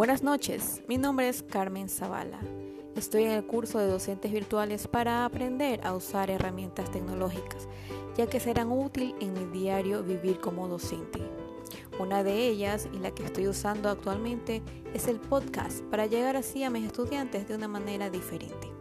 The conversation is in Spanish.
Buenas noches, mi nombre es Carmen Zavala. Estoy en el curso de docentes virtuales para aprender a usar herramientas tecnológicas, ya que serán útiles en mi diario vivir como docente. Una de ellas, y la que estoy usando actualmente, es el podcast para llegar así a mis estudiantes de una manera diferente.